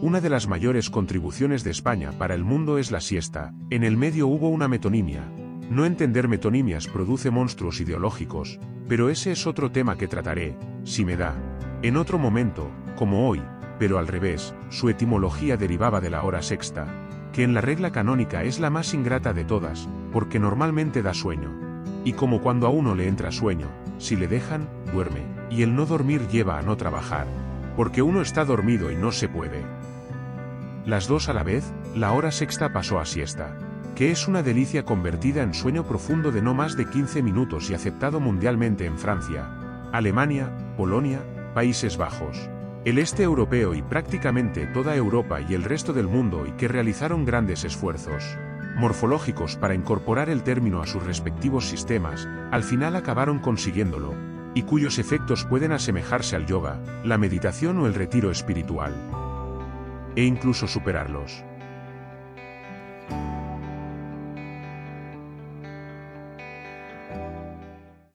Una de las mayores contribuciones de España para el mundo es la siesta. En el medio hubo una metonimia. No entender metonimias produce monstruos ideológicos, pero ese es otro tema que trataré, si me da. En otro momento, como hoy, pero al revés, su etimología derivaba de la hora sexta, que en la regla canónica es la más ingrata de todas, porque normalmente da sueño. Y como cuando a uno le entra sueño, si le dejan, duerme, y el no dormir lleva a no trabajar, porque uno está dormido y no se puede. Las dos a la vez, la hora sexta pasó a siesta, que es una delicia convertida en sueño profundo de no más de 15 minutos y aceptado mundialmente en Francia, Alemania, Polonia, Países Bajos, el este europeo y prácticamente toda Europa y el resto del mundo y que realizaron grandes esfuerzos morfológicos para incorporar el término a sus respectivos sistemas, al final acabaron consiguiéndolo, y cuyos efectos pueden asemejarse al yoga, la meditación o el retiro espiritual. E incluso superarlos.